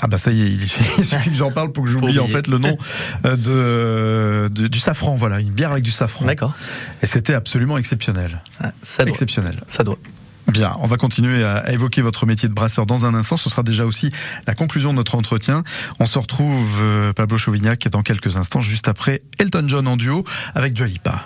Speaker 2: ah bah ça y est, il il suffit que j'en parle pour que j'oublie en fait le nom de, de- du safran. Voilà, une bière avec du safran.
Speaker 3: D'accord.
Speaker 2: Et c'était absolument exceptionnel.
Speaker 3: Ah, Ça doit.
Speaker 2: Exceptionnel.
Speaker 3: Ça doit.
Speaker 2: Bien, on va continuer à, évoquer votre métier de brasseur dans un instant. Ce sera déjà aussi la conclusion de notre entretien. On se retrouve, euh, Pablo Chauvignac, dans quelques instants, juste après Elton John en duo avec Dua Lipa.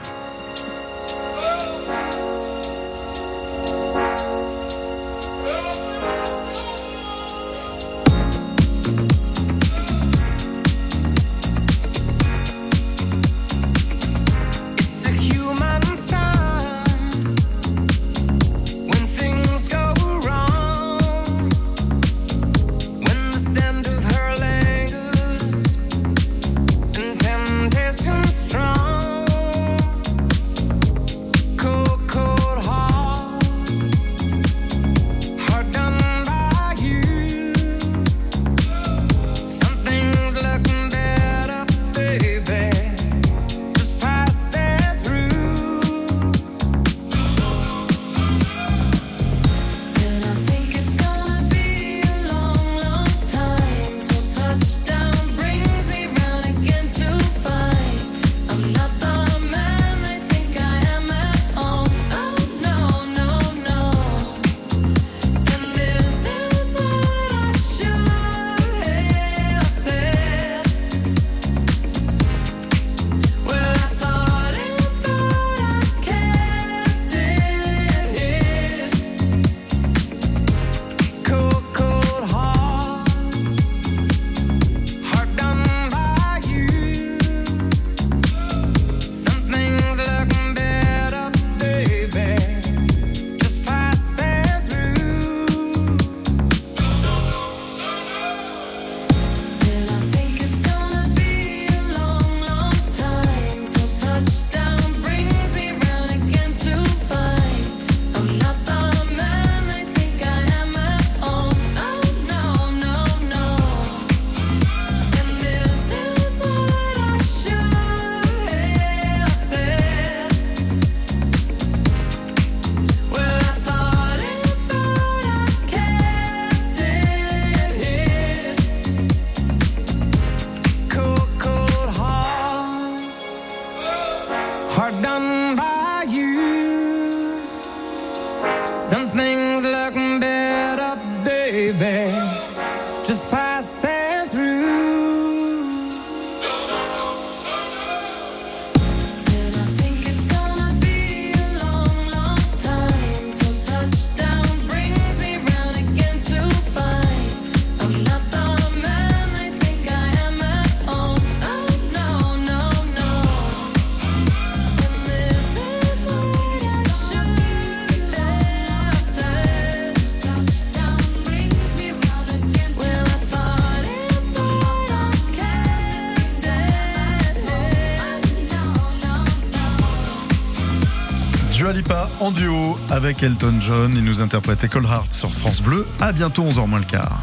Speaker 2: Avec Elton John. Il nous interprétait Cold Heart sur France Bleu. À bientôt 11h moins le quart.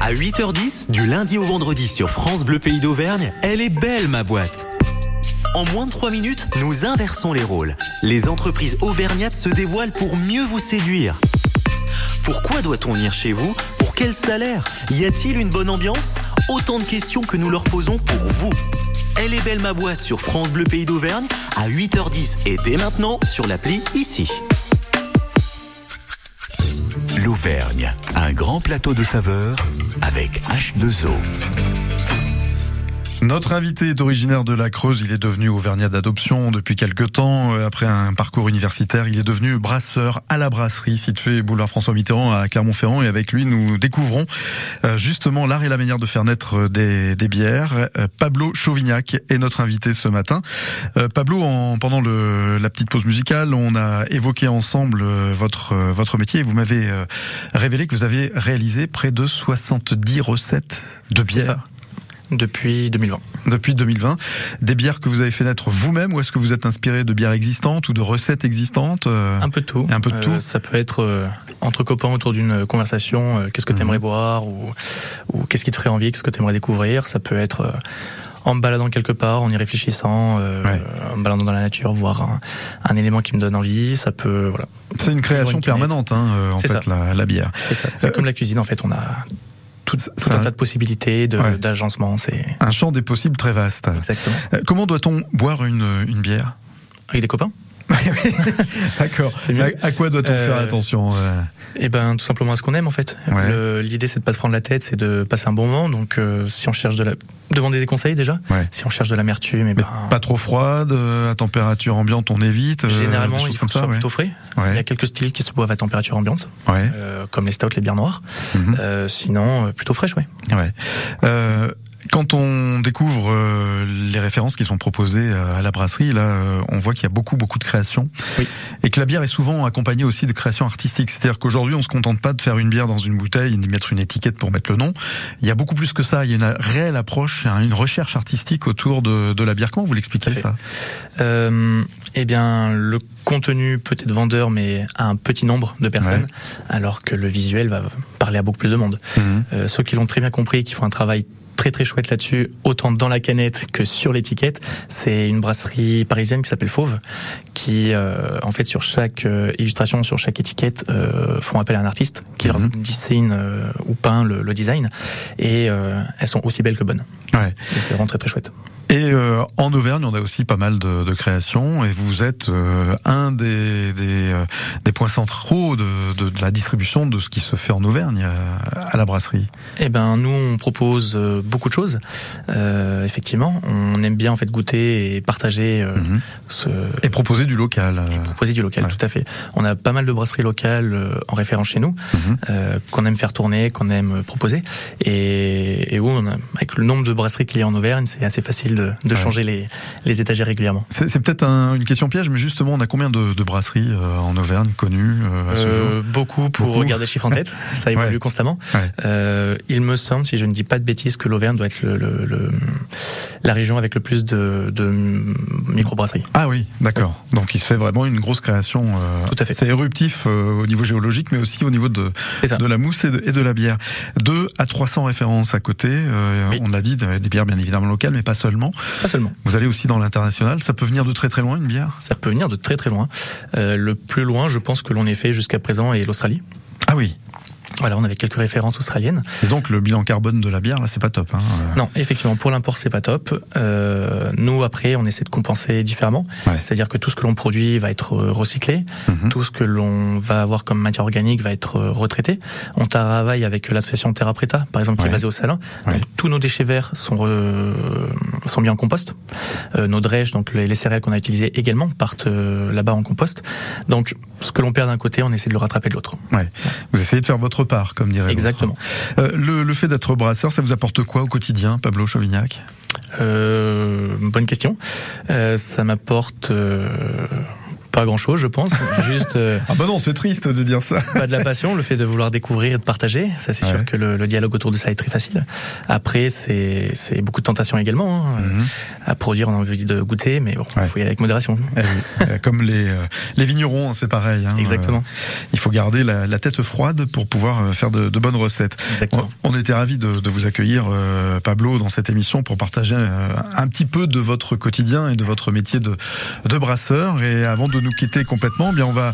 Speaker 11: À 8h10, du lundi au vendredi sur France Bleu Pays d'Auvergne, elle est belle ma boîte. En moins de 3 minutes, nous inversons les rôles. Les entreprises auvergnates se dévoilent pour mieux vous séduire. Pourquoi doit-on venir chez vous? Pour quel salaire? Y a-t-il une bonne ambiance? Autant de questions que nous leur posons pour vous. Elle est belle ma boîte sur France Bleu Pays d'Auvergne à 8h10 et dès maintenant sur l'appli ici.
Speaker 1: Un grand plateau de saveurs avec H2O.
Speaker 2: Notre invité est originaire de la Creuse. Il est devenu auvergnat d'adoption depuis quelques temps. Euh, Après un parcours universitaire, il est devenu brasseur à la brasserie située boulevard François Mitterrand à Clermont-Ferrand. Et avec lui, nous découvrons euh, justement l'art et la manière de faire naître des, des bières. Euh, Pablo Chauvignac est notre invité ce matin. Euh, Pablo, en, pendant le, la petite pause musicale, on a évoqué ensemble euh, votre euh, votre métier et vous m'avez euh, révélé que vous avez réalisé près de 70 recettes de bières.
Speaker 3: Depuis 2020.
Speaker 2: Depuis 2020, des bières que vous avez fait naître vous-même ou est-ce que vous êtes inspiré de bières existantes ou de recettes existantes euh,
Speaker 3: Un peu de tout.
Speaker 2: Un peu de
Speaker 3: Euh,
Speaker 2: tout.
Speaker 3: Ça peut être euh, entre copains autour d'une conversation. euh, qu'est-ce que tu aimerais
Speaker 2: Mhm.
Speaker 3: boire ou, ou qu'est-ce qui te ferait envie, qu'est-ce que tu aimerais découvrir. Ça peut être en me baladant quelque part, en y réfléchissant, euh,
Speaker 2: Ouais.
Speaker 3: en me baladant dans la nature, voir un, un élément qui me donne envie. Ça peut, voilà.
Speaker 2: C'est une création
Speaker 3: une
Speaker 2: permanente, hein, en fait,
Speaker 3: ça.
Speaker 2: la, la bière.
Speaker 3: C'est ça. C'est
Speaker 2: Euh,
Speaker 3: comme la cuisine en fait. On a tout, un
Speaker 2: un-
Speaker 3: tas de possibilités, de-
Speaker 2: Ouais.
Speaker 3: d'agencement. C'est
Speaker 2: Un champ des possibles très vaste.
Speaker 3: exactement.
Speaker 2: Euh, Comment doit-on boire une, une bière?
Speaker 3: Avec des copains.
Speaker 2: D'accord. À, à quoi doit-on
Speaker 3: Euh,
Speaker 2: faire attention euh,
Speaker 3: Eh ben, tout simplement à ce qu'on aime en fait.
Speaker 2: Ouais.
Speaker 3: L'idée c'est de pas se prendre la tête, c'est de passer un bon moment. Donc, euh, si on cherche de la, demander des conseils déjà.
Speaker 2: Ouais.
Speaker 3: Si on cherche de l'amertume, eh ben,
Speaker 2: Pas trop froide, euh, à température ambiante, on évite. euh,
Speaker 3: généralement
Speaker 2: des
Speaker 3: il
Speaker 2: choses
Speaker 3: faut
Speaker 2: comme
Speaker 3: que ce
Speaker 2: ça.
Speaker 3: soit
Speaker 2: ouais.
Speaker 3: plutôt frais. Il y a quelques styles qui se boivent à température ambiante, euh, comme les stouts, les bières noires.
Speaker 2: Mhm.
Speaker 3: Euh, sinon, euh, plutôt fraîche, ouais.
Speaker 2: Ouais. Quand on découvre euh, les références qui sont proposées euh, à la brasserie, là, euh, on voit qu'il y a beaucoup, beaucoup de créations.
Speaker 3: Oui.
Speaker 2: Et que la bière est souvent accompagnée aussi de créations artistiques. C'est-à-dire qu'aujourd'hui, on se contente pas de faire une bière dans une bouteille et d'y mettre une étiquette pour mettre le nom. Il y a beaucoup plus que ça. Il y a une réelle approche, une recherche artistique autour de, de la bière. Comment vous l'expliquez ça
Speaker 3: Euh, eh bien, le contenu peut être vendeur, mais à un petit nombre de personnes, alors que le visuel va parler à beaucoup plus de monde. Euh, ceux qui l'ont très bien compris, et qui font un travail très très chouette là-dessus, autant dans la canette que sur l'étiquette. C'est une brasserie parisienne qui s'appelle Fauve, qui euh, en fait sur chaque euh, illustration, sur chaque étiquette, euh, font appel à un artiste qui leur
Speaker 2: Mhm.
Speaker 3: dessine ou peint le, le design, et elles sont aussi belles que bonnes.
Speaker 2: Ouais.
Speaker 3: C'est vraiment très très chouette.
Speaker 2: Et en Auvergne, on a aussi pas mal de, de créations, et vous êtes un des, des, des points centraux de, de, de la distribution de ce qui se fait en Auvergne euh, à la brasserie.
Speaker 3: Eh ben nous on propose beaucoup de choses. Euh, effectivement, on aime bien en fait goûter et partager euh,
Speaker 2: Mhm.
Speaker 3: ce
Speaker 2: Et proposer du local. euh,
Speaker 3: proposer du local
Speaker 2: Ouais.
Speaker 3: tout à fait. On a pas mal de brasseries locales en référence chez nous
Speaker 2: Mhm.
Speaker 3: qu'on aime faire tourner, qu'on aime proposer et, et où on a, avec le nombre de brasseries qu'il y a en Auvergne, c'est assez facile de, de
Speaker 2: Ouais.
Speaker 3: changer les, les étagères régulièrement.
Speaker 2: C'est peut-être un- une question piège, mais justement, on a combien de, de brasseries en Auvergne connues à ce jour?
Speaker 3: beaucoup pour
Speaker 2: Beaucoup.
Speaker 3: regarder les chiffres en tête, ça évolue
Speaker 2: Ouais.
Speaker 3: constamment. Il me semble, si je ne dis pas de bêtises, que l'Auvergne doit être le, le- le- la région avec le plus de, de microbrasseries.
Speaker 2: Ah oui, d'accord. Donc il se fait vraiment une grosse création. euh,
Speaker 3: Tout à fait.
Speaker 2: C'est éruptif euh, au niveau géologique, mais aussi au niveau de, de la mousse et de, et de la bière. 2 à 300 références à côté. euh,
Speaker 3: Oui.
Speaker 2: On a dit des des bières bien évidemment locales, mais pas seulement.
Speaker 3: Pas seulement.
Speaker 2: Vous allez aussi dans l'international. Ça peut venir de très très loin une bière?
Speaker 3: Ça peut venir de très très loin. Euh, le plus loin, je pense que l'on ait fait jusqu'à présent est l'Australie.
Speaker 2: Ah oui.
Speaker 3: Voilà, on avait quelques références australiennes.
Speaker 2: Et donc le bilan carbone de la bière, là, c'est pas top. Hein.
Speaker 3: Non, effectivement, pour l'import, c'est pas top. Euh, nous, après, on essaie de compenser différemment.
Speaker 2: Ouais.
Speaker 3: C'est-à-dire que tout ce que l'on produit va être euh, recyclé,
Speaker 2: Mhm.
Speaker 3: tout ce que l'on va avoir comme matière organique va être euh, retraité. On travaille avec l'association Terra Preta, par exemple, qui
Speaker 2: Ouais.
Speaker 3: est basée au Salin.
Speaker 2: Ouais.
Speaker 3: Donc tous nos déchets verts sont euh, sont mis en compost. Euh, nos drèches, donc les, les céréales qu'on a utilisées également, partent euh, là-bas en compost. Donc ce que l'on perd d'un côté, on essaie de le rattraper de l'autre.
Speaker 2: Ouais. Vous essayez de faire votre part, comme dirait l'autre.
Speaker 3: Exactement.
Speaker 2: Euh, le, le fait d'être brasseur, ça vous apporte quoi au quotidien, Pablo Chauvignac?
Speaker 3: Euh, bonne question. Euh, ça m'apporte euh, pas grand chose, je pense. Juste euh,
Speaker 2: Ah bah non, c'est triste de dire ça.
Speaker 3: pas de la passion, le fait de vouloir découvrir et de partager. Ça, c'est
Speaker 2: Ouais.
Speaker 3: sûr que le, le dialogue autour de ça est très facile. Après, c'est c'est beaucoup de tentation également. hein.
Speaker 2: Mhm.
Speaker 3: À produire, on a envie de goûter, mais bon,
Speaker 2: Ouais.
Speaker 3: faut y aller avec modération.
Speaker 2: Eh euh, Comme les, euh, les vignerons, c'est pareil. hein.
Speaker 3: Exactement.
Speaker 2: Euh, il faut garder la, la tête froide pour pouvoir faire de, de bonnes recettes.
Speaker 3: Exactement.
Speaker 2: On, on était ravis de, de vous accueillir, euh, Pablo, dans cette émission pour partager euh, un petit peu de votre quotidien et de votre métier de, de brasseur. Et avant de nous quitter complètement, eh bien on va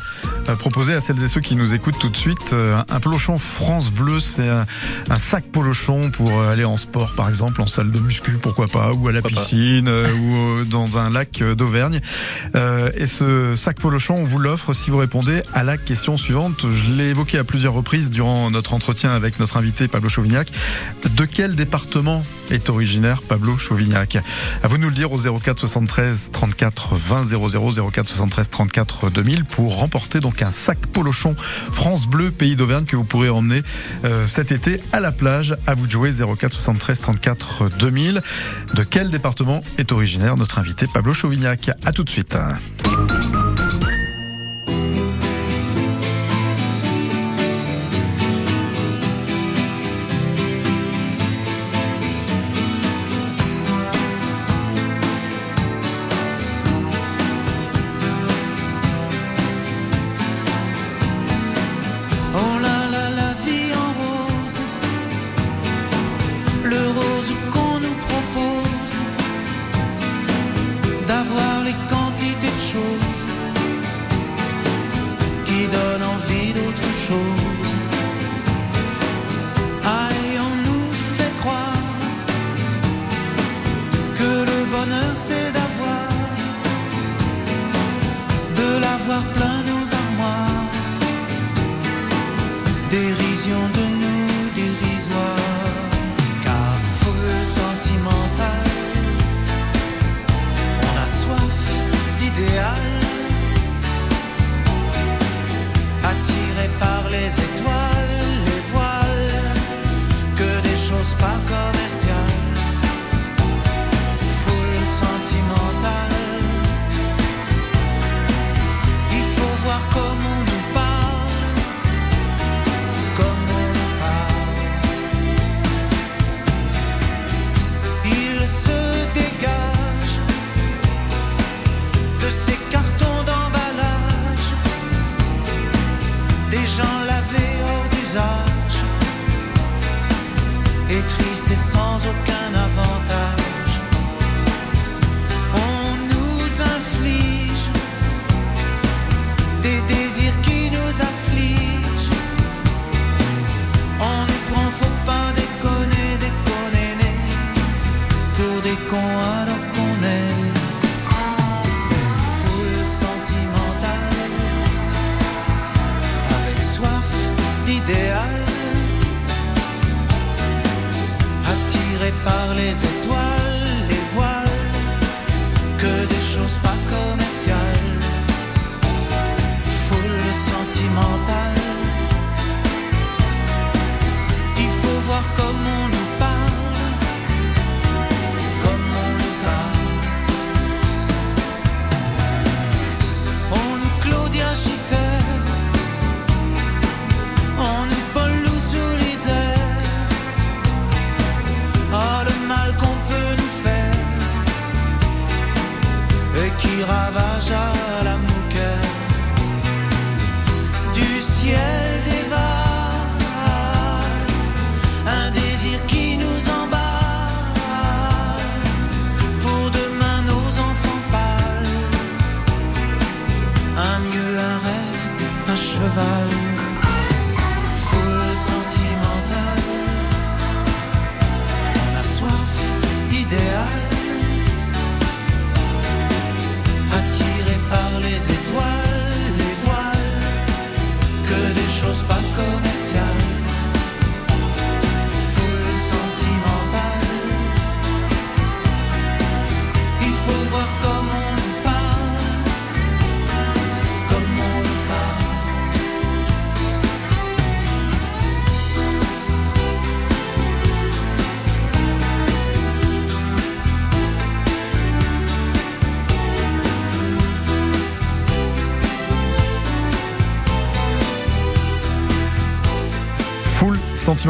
Speaker 2: euh, proposer à celles et ceux qui nous écoutent tout de suite euh, un polochon France Bleu. C'est un, un sac polochon pour euh, aller en sport, par exemple, en salle de muscu, pourquoi pas, ou à la piscine, ou dans un lac d'Auvergne. Et ce sac polochon, on vous l'offre si vous répondez à la question suivante. Je l'ai évoqué à plusieurs reprises durant notre entretien avec notre invité Pablo Chauvignac. De quel département est originaire Pablo Chauvignac? À vous de nous le dire au 04 73 34 20 00 04 73 34 2000 pour remporter donc un sac polochon France Bleu Pays d'Auvergne que vous pourrez emmener euh, cet été à la plage. À vous de jouer 04 73 34 2000. De quel département est originaire notre invité Pablo Chauvignac? À tout de suite.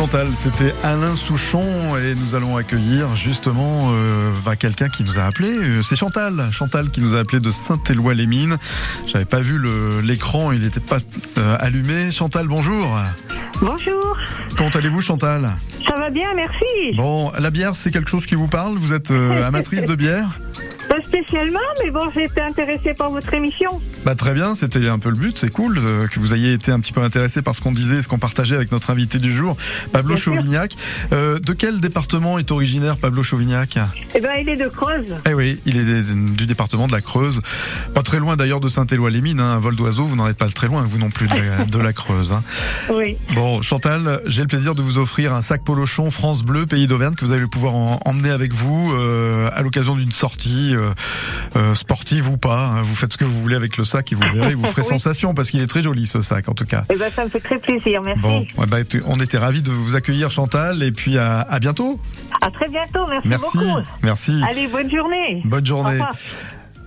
Speaker 2: Sentimental, c'était Alain Souchon et nous allons accueillir justement euh, bah, quelqu'un qui nous a appelé. Euh, C'est Chantal, Chantal qui nous a appelé de Saint-Éloi-les-Mines. J'avais pas vu l'écran, il n'était pas euh, allumé. Chantal, bonjour.
Speaker 12: Bonjour,
Speaker 2: Comment allez-vous, Chantal?
Speaker 12: Ça va bien, merci.
Speaker 2: Bon, la bière, c'est quelque chose qui vous parle? Vous êtes euh, amatrice de bière?
Speaker 12: Pas spécialement, mais bon, j'ai été intéressée par votre émission.
Speaker 2: Bah très bien, c'était un peu le but, c'est cool euh, que vous ayez été un petit peu intéressé par ce qu'on disait, ce qu'on partageait avec notre invité du jour, Pablo
Speaker 12: Bien.
Speaker 2: Chauvignac. Euh, de quel département est originaire Pablo Chauvignac?
Speaker 12: Eh ben, il est de Creuse.
Speaker 2: Eh oui, il est du département de la Creuse, pas très loin d'ailleurs de Saint-Éloi-les-Mines, hein, un vol d'oiseau, vous n'en êtes pas très loin, vous non plus de la, de la Creuse. hein.
Speaker 12: Oui.
Speaker 2: Bon, Chantal, j'ai le plaisir de vous offrir un sac polochon France Bleu, pays d'Auvergne, que vous allez pouvoir en- emmener avec vous euh, à l'occasion d'une sortie euh, euh, sportive ou pas. hein. Vous faites ce que vous voulez avec le sac et vous verrez, vous ferez
Speaker 12: Oui.
Speaker 2: sensation parce qu'il est très joli ce sac en tout cas.
Speaker 12: Eh ben, ça me fait très plaisir, merci.
Speaker 2: Bon, bah, tu- on était ravis de vous accueillir Chantal et puis à, à bientôt.
Speaker 12: À très bientôt, merci,
Speaker 2: Merci,
Speaker 12: beaucoup.
Speaker 2: merci.
Speaker 12: Allez, bonne journée.
Speaker 2: Bonne journée.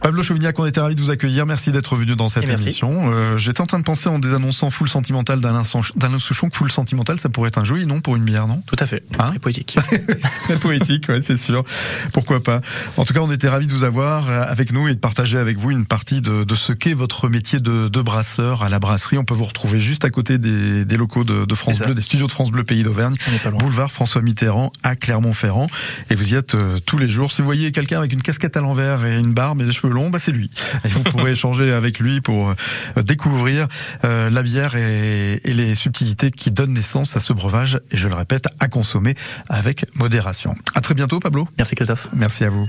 Speaker 2: Pablo Chauvignac, on était ravis de vous accueillir. Merci d'être venu dans cette émission. Euh, J'étais en train de penser en désannonçant Full Sentimental d'Alain Souchon que Full Sentimental, ça pourrait être un joli nom pour une bière, non?
Speaker 3: Tout à fait.
Speaker 2: Hein?
Speaker 3: Très poétique.
Speaker 2: Très poétique, ouais, c'est sûr. Pourquoi pas? En tout cas, on était ravis de vous avoir euh, avec nous et de partager avec vous une partie de, de ce qu'est votre métier de, de brasseur à la brasserie. On peut vous retrouver juste à côté des, des locaux de, de France. Bleu, des studios de France Bleu Pays d'Auvergne, boulevard François Mitterrand à Clermont-Ferrand. Et vous y êtes euh, tous les jours. Si vous voyez quelqu'un avec une casquette à l'envers et une barbe et des cheveux longs, bah c'est lui. Et vous pourrez échanger avec lui pour euh, découvrir euh, la bière et, et les subtilités qui donnent naissance à ce breuvage. Et je le répète, à consommer avec modération. À très bientôt, Pablo.
Speaker 3: Merci Christophe.
Speaker 2: Merci à vous.